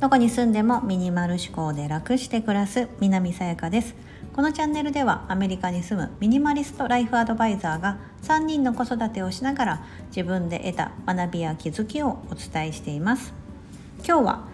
どこに住んでもミニマル思考で楽して暮らす南さやかです。このチャンネルではアメリカに住むミニマリストライフアドバイザーが3人の子育てをしながら自分で得た学びや気づきをお伝えしています。今日は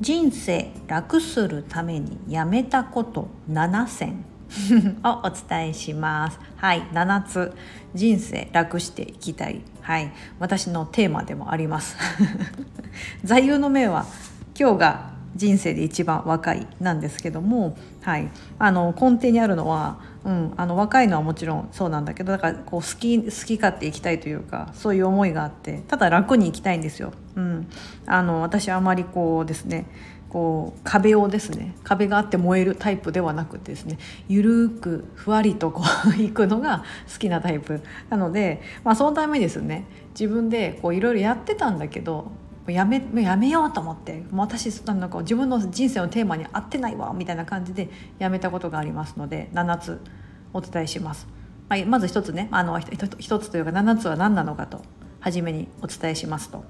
人生楽するためにやめたこと7選。をお伝えします。はい7つ。人生楽していきたい。はい私のテーマでもあります。座右の銘は今日が人生で一番若いなんですけども、はい、あの根底にあるのは、うん、あの若いのはもちろんそうなんだけどだからこう好き好き勝手生きたいというかそういう思いがあってただ楽に生きたいんですよ。うん、あの私はあまりこうですねこう壁をですね壁があって燃えるタイプではなくてですねゆるくふわりとこう行くのが好きなタイプ。なので、まあ、そのためですね自分でいろいろやってたんだけどやめやめようと思ってもう私なんか自分の人生のテーマに合ってないわみたいな感じでやめたことがありますので7つお伝えします。はい、まず1つねあの 1, つというか7つは何なのかと初めにお伝えしますと。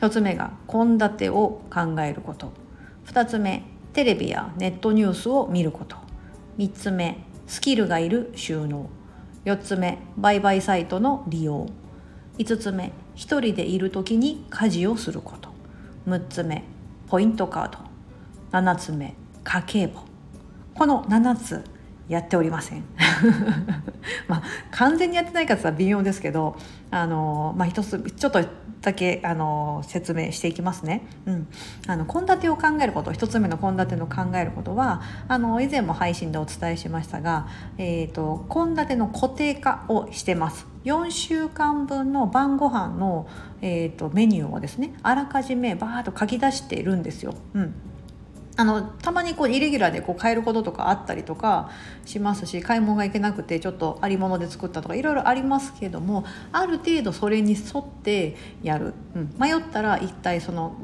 1つ目が献立を考えること。2つ目テレビやネットニュースを見ること。3つ目スキルがいる収納。4つ目売買サイトの利用。5つ目1人でいる時に家事をすること。6つ目ポイントカード。7つ目家計簿。この7つやっておりません まあ完全にやってない方は微妙ですけどあのまあ一つちょっとだけあの説明していきますね。うん、あの献立を考えること一つ目の献立の考えることはあの以前も配信でお伝えしましたが献立、えーと、の固定化をしてます。4週間分の晩ご飯の、えーと、メニューをですねあらかじめバーッと書き出しているんですよ。うんあのたまにこうイレギュラーでこう買えることとかあったりとかしますし買い物が行けなくてちょっとありもので作ったとかいろいろありますけどもある程度それに沿ってやる、うん、迷ったら一体その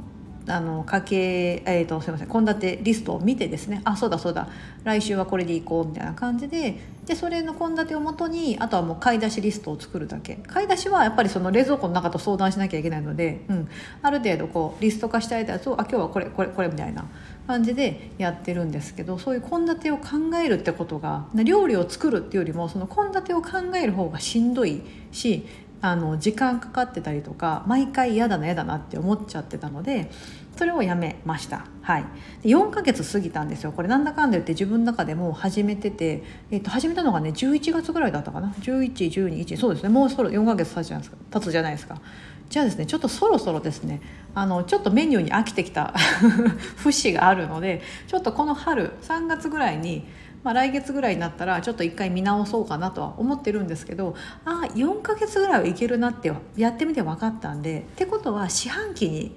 あの家計、えーと、すいません献立リストを見てですねあそうだそうだ来週はこれでいこうみたいな感じででそれの献立をもとにあとはもう買い出しリストを作るだけ。買い出しはやっぱりその冷蔵庫の中と相談しなきゃいけないので、うん、ある程度こうリスト化してあげたやつをあ今日はこれこれこれみたいな。感じでやってるんですけどそういう献立を考えるってことが料理を作るっていうよりもその献立を考える方がしんどいしあの時間かかってたりとか毎回嫌だな嫌だなって思っちゃってたのでそれをやめました、はい、で4ヶ月過ぎたんですよ。これなんだかんだ言って自分の中でも始めてて、えー、と始めたのがね11月ぐらいだったかな。1112そうですね。もうそろ4ヶ月経つじゃないですか。経つじゃあですねちょっとそろそろですねあのちょっとメニューに飽きてきた 節があるのでちょっとこの春3月ぐらいにまあ、来月ぐらいになったらちょっと一回見直そうかなとは思ってるんですけどああ4ヶ月ぐらいはいけるなってやってみて分かったんでってことは四半期に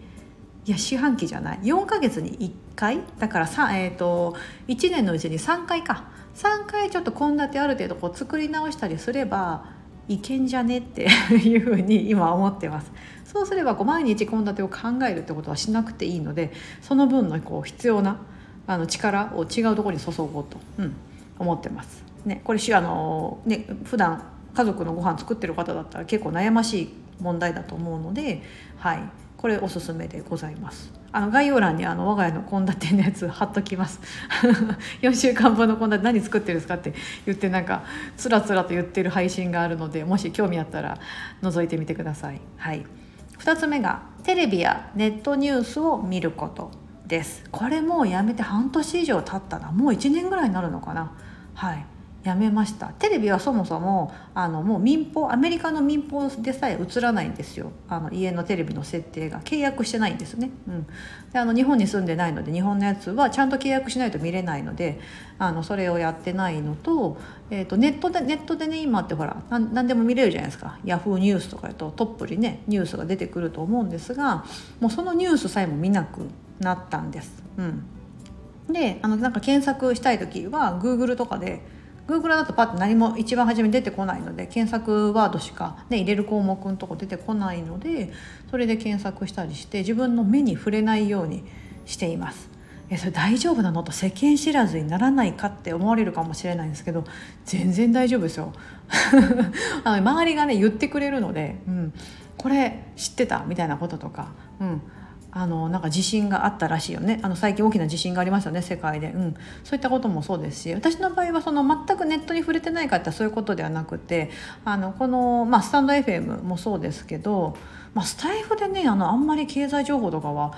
いや四半期じゃない4ヶ月に1回だからさ、えーと、1年のうちに3回か。3回ちょっと献立ある程度こう作り直したりすればいけんじゃねって いうふうに今思ってますそうすればこう毎日献立を考えるってことはしなくていいのでその分のこう必要なあの力を違うところに注ごうと、うん、思ってます。ね、これあの、ね、普段家族のご飯作ってる方だったら結構悩ましい問題だと思うので、はい、これおすすめでございますあの概要欄にあの我が家の献立のやつ貼っときます。4週間分の献立何作ってるんですかって言ってなんかつらつらと言ってる配信があるのでもし興味あったら覗いてみてください。はい。2つ目がテレビやネットニュースを見ることです。これもうやめて半年以上経ったな。もう1年ぐらいになるのかな。はい。やめました。テレビはそもそもあのもう民放アメリカの民放でさえ映らないんですよ。あの家のテレビの設定が。契約してないんですね、うん、であの日本に住んでないので日本のやつはちゃんと契約しないと見れないのであのそれをやってないのと,、えーと、ネットでネットでね今ってほら何でも見れるじゃないですか。ヤフーニュースとかやとトップにねニュースが出てくると思うんですがもうそのニュースさえも見なくなったんです。うん、であのなんか検索したい時は Google とかで Google だとパッと何も一番初めに出てこないので検索ワードしか、ね、入れる項目のとこ出てこないのでそれで検索したりして自分の目に触れないようにしています。えそれ大丈夫なの？と世間知らずにならないかって思われるかもしれないんですけど全然大丈夫ですよ。あの周りがね言ってくれるので、うん、これ知ってた？みたいなこととか、うん、あのなんか地震があったらしいよね。あの最近大きな地震がありましたよね世界で、うん、そういったこともそうですし。私の場合はその全くネットに触れてないかってそういうことではなくてあのこの、まあ、スタンド FM もそうですけど、まあ、スタイフでねあのあんまり経済情報とかは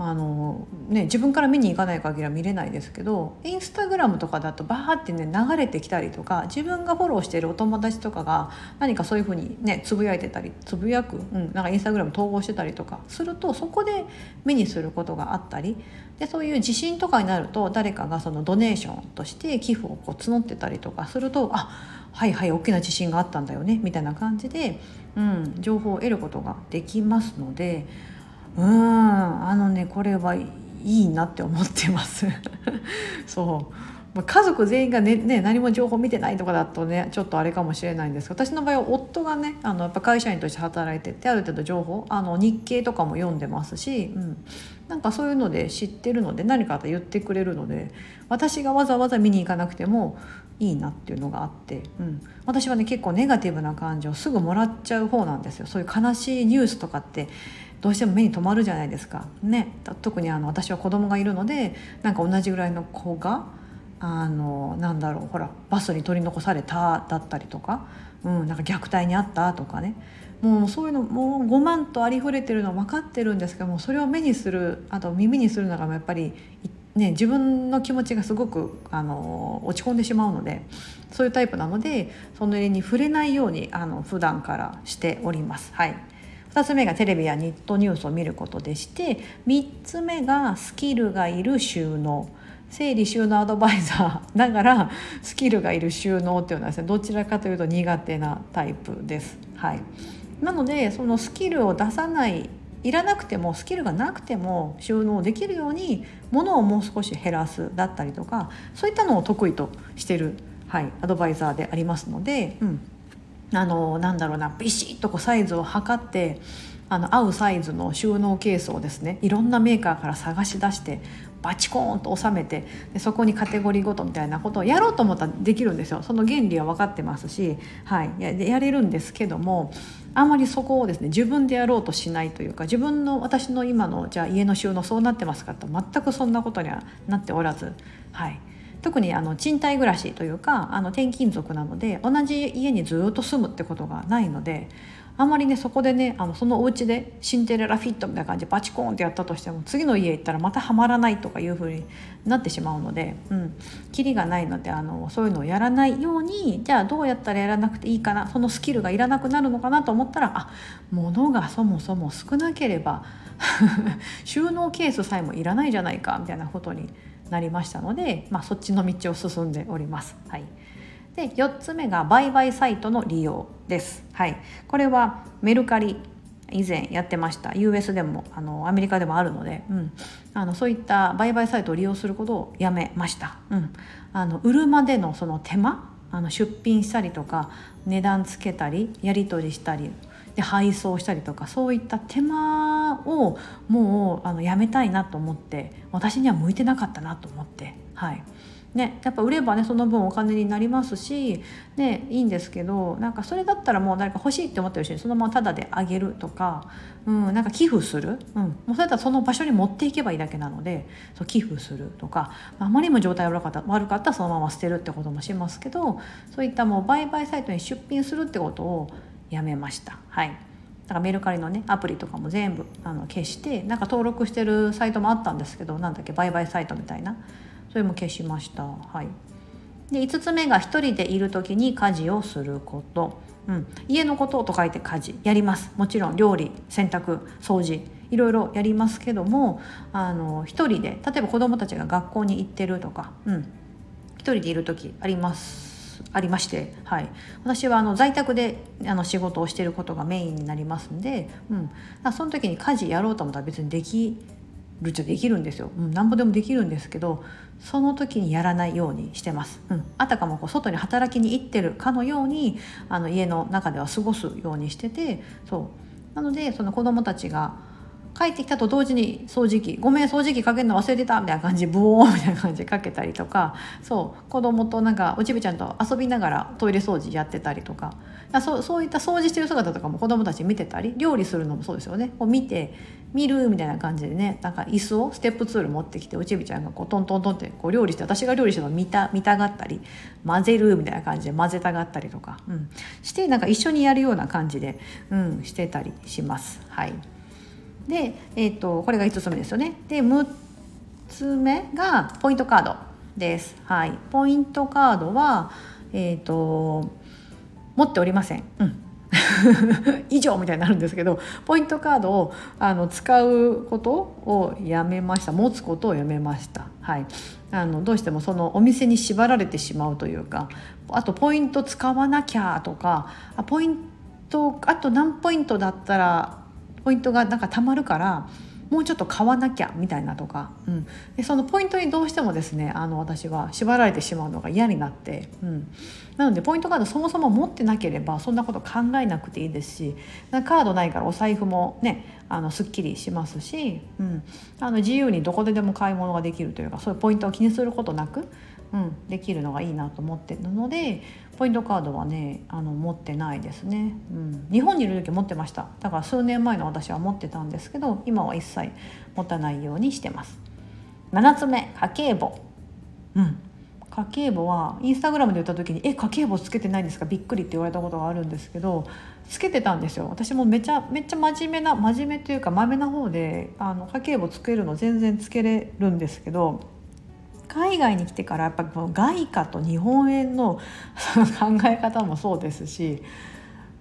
あのね、自分から見に行かない限りは見れないですけどインスタグラムとかだとバーってね流れてきたりとか自分がフォローしているお友達とかが何かそういうふうにねつぶやいてたりつぶやく、うん、なんかインスタグラム統合してたりとかするとそこで目にすることがあったりでそういう地震とかになると誰かがそのドネーションとして寄付をこう募ってたりとかするとあはいはい大きな地震があったんだよねみたいな感じで、うん、情報を得ることができますので。うんあのねこれはいいなって思ってます そう家族全員がね、ね、何も情報見てないとかだとねちょっとあれかもしれないんですけど私の場合は夫がねあのやっぱ会社員として働いててある程度情報あの日経とかも読んでますし、うん、なんかそういうので知ってるので何かと言ってくれるので私がわざわざ見に行かなくてもいいなっていうのがあって、うん、私はね結構ネガティブな感情すぐもらっちゃう方なんですよ。そういう悲しいニュースとかってどうしても目に留まるじゃないですか。ね、特にあの私は子供がいるのでなんか同じぐらいの子があのなんだろうほらバスに取り残されただったりとか、うん、なんか虐待にあったとかね。もうそういうのもう5万とありふれてるの分かってるんですけどもそれを目にするあと耳にするのがやっぱり、ね、自分の気持ちがすごくあの落ち込んでしまうのでそういうタイプなのでその絵に触れないようにあの普段からしております。はい。2つ目がテレビやネットニュースを見ることでして3つ目がスキルがいる収納。整理収納アドバイザーながらスキルがいる収納っていうのはですねどちらかというと苦手なタイプです。はい、なのでそのスキルを出さないいらなくてもスキルがなくても収納できるようにものをもう少し減らすだったりとかそういったのを得意としてる、はい、アドバイザーでありますので、うん、あのなんだろうなビシッとこうサイズを測ってあの合うサイズの収納ケースをですねいろんなメーカーから探し出してバチコーンと収めてでそこにカテゴリーごとみたいなことをやろうと思ったらできるんですよその原理は分かってますし、はい、ややれるんですけどもあんまりそこをですね自分でやろうとしないというか自分の私の今のじゃあ家の収納そうなってますかと全くそんなことにはなっておらずはい。特にあの賃貸暮らしというかあの転勤族なので同じ家にずっと住むってことがないのであんまりねそこでねあのそのお家でシンデレラフィットみたいな感じでバチコーンってやったとしても次の家行ったらまたはまらないとかいうふうになってしまうので、うん、キリがないのであのそういうのをやらないようにじゃあどうやったらやらなくていいかなそのスキルがいらなくなるのかなと思ったらあ物がそもそも少なければ 収納ケースさえもいらないじゃないかみたいなことになりましたので、まあ、そっちの道を進んでおります。はい、で4つ目が売買サイトの利用です。はい、これはメルカリ以前やってました。US でもあのアメリカでもあるので、うん、あのそういった売買サイトを利用することをやめました。うん、あの売るまでのその手間あの出品したりとか値段つけたりやり取りしたりで配送したりとかそういった手間をもうあのやめたいなと思って私には向いてなかったなと思って。はい。ね、やっぱ売ればねその分お金になりますし、ね、いいんですけどなんかそれだったらもう誰か欲しいって思ってる人にそのままタダであげるとか、うん、なんか寄付する、うん、もうそれだったらその場所に持っていけばいいだけなのでそう寄付するとかあまりにも状態悪かった悪かったらそのまま捨てるってこともしますけどそういったもう売買サイトに出品するってことをやめました。はい。だからメルカリのねアプリとかも全部あの消してなんか登録してるサイトもあったんですけどなんだっけ売買サイトみたいな。それも消しました。はい、で5つ目が1人でいる時に家事をすること、うん、家のことと書いて家事。やります。もちろん料理洗濯掃除いろいろやりますけどもあの1人で例えば子どもたちが学校に行ってるとか、うん、1人でいる時あります。ありまして、はい、私はあの在宅であの仕事をしていることがメインになりますんで、うん、その時に家事やろうと思ったら別にできるっちゃできるんですよ、うん、なんぼでもできるんですけどその時にやらないようにしてます、うん、あたかもこう外に働きに行ってるかのようにあの家の中では過ごすようにしててそう。なのでその子どもたちが帰ってきたと同時に掃除機「ごめん掃除機かけるの忘れてた」みたいな感じブオーみたいな感じかけたりとかそう子供となんかおちびちゃんと遊びながらトイレ掃除やってたりとかそうそういった掃除してる姿とかも子供たち見てたり料理するのもそうですよね。こう見て見るみたいな感じでねなんか椅子をステップツール持ってきておちびちゃんがこうトントントンってこう料理して私が料理してるの見た見たがったり混ぜるみたいな感じで混ぜたがったりとか、うん、してなんか一緒にやるような感じで、うん、してたりします。はい。で、えーと、これが5つ目ですよね。で6つ目がポイントカードです。はい、ポイントカードは、えーと、持っておりません。うん 以上みたいになるんですけどポイントカードをあの使うことをやめました持つことをやめました、はい、あのどうしてもそのお店に縛られてしまうというかあとポイント使わなきゃとかあポイントあと何ポイントだったらポイントがなんかたまるからもうちょっと買わなきゃみたいなとか、うん、でそのポイントにどうしてもですねあの私は縛られてしまうのが嫌になって、うん、なのでポイントカードそもそも持ってなければそんなこと考えなくていいですしカードないからお財布もねあのすっきりしますし、うん、あの自由にどこででも買い物ができるというかそういうポイントを気にすることなく、うん、できるのがいいなと思ってるのでポイントカードはねあの持ってないですね、うん、日本にいる時持ってました。だから数年前の私は持ってたんですけど今は一切持たないようにしてます。7つ目家計簿。うん。家計簿はインスタグラムで言った時に「え家計簿つけてないんですか？びっくり」って言われたことがあるんですけどつけてたんですよ。私もめちゃめちゃ真面目な真面目というかまめな方であの家計簿つけるの全然つけれるんですけど海外に来てからやっぱり外貨と日本円の 考え方もそうですし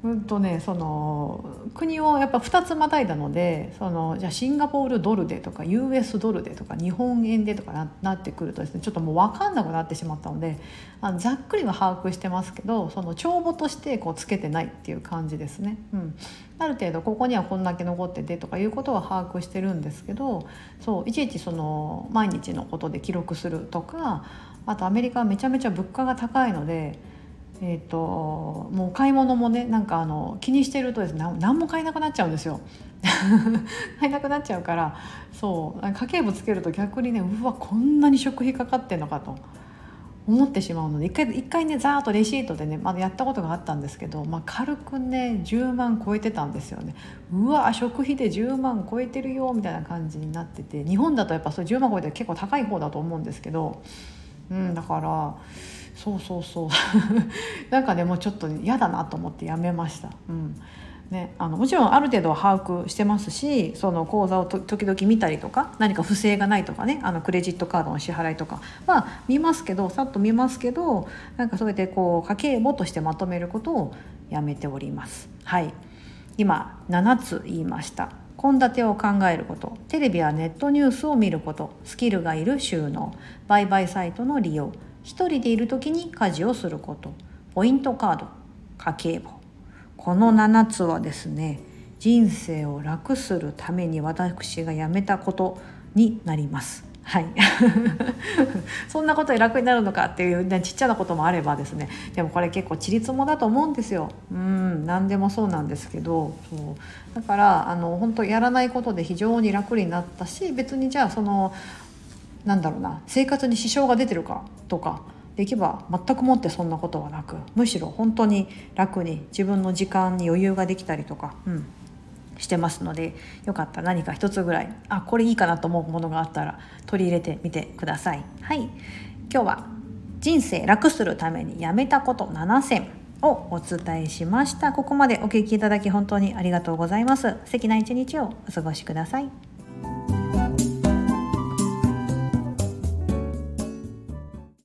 うんとねその国をやっぱ2つまたいだのでそのじゃシンガポールドルでとか US ドルでとか日本円でとかななってくるとですねちょっともう分かんなくなってしまったのであのざっくりは把握してますけどその帳簿としてこうつけてないっていう感じですね。うん、ある程度ここにはこんだけ残っててとかいうことは把握してるんですけどそういちいちその毎日のことで記録するとかあとアメリカはめちゃめちゃ物価が高いので。えーと、もう買い物もねなんかあの気にしてるとですね何も買えなくなっちゃうんですよ。買えなくなっちゃうからそう家計簿つけると逆にねうわこんなに食費かかってんのかと思ってしまうので一回一回ねざーっとレシートでね、まだやったことがあったんですけど、まあ、軽くね10万超えてたんですよね。うわ食費で10万超えてるよみたいな感じになってて日本だとやっぱそう10万超えて結構高い方だと思うんですけど、うん、だからそうそうそう。なんかねもちょっと嫌だなと思ってやめました。うん。ね、あのもちろんある程度は把握してますしその口座を時々見たりとか何か不正がないとかねあのクレジットカードの支払いとかは見ますけどさっと見ますけどなんかそうやってこう家計簿としてまとめることをやめております。はい。今7つ言いました。献立を考えること。テレビやネットニュースを見ること。スキルがいる収納。売買サイトの利用。一人でいる時に家事をすること。ポイントカード。家計簿。この7つはですね人生を楽するために私がやめたことになります。はい、そんなことで楽になるのかっていう、ね、ちっちゃなこともあればですね。でもこれ結構ちりつもだと思うんですよ。うん何でもそうなんですけど。そう。だからあの本当やらないことで非常に楽になったし別にじゃあそのなんだろうな生活に支障が出てるかとかできれば全くもってそんなことはなくむしろ本当に楽に自分の時間に余裕ができたりとか、うん、してますのでよかったら何か一つぐらいあこれいいかなと思うものがあったら取り入れてみてください。はい。今日は人生楽するためにやめたこと7選をお伝えしました。ここまでお聞きいただき本当にありがとうございます。素敵な一日をお過ごしください。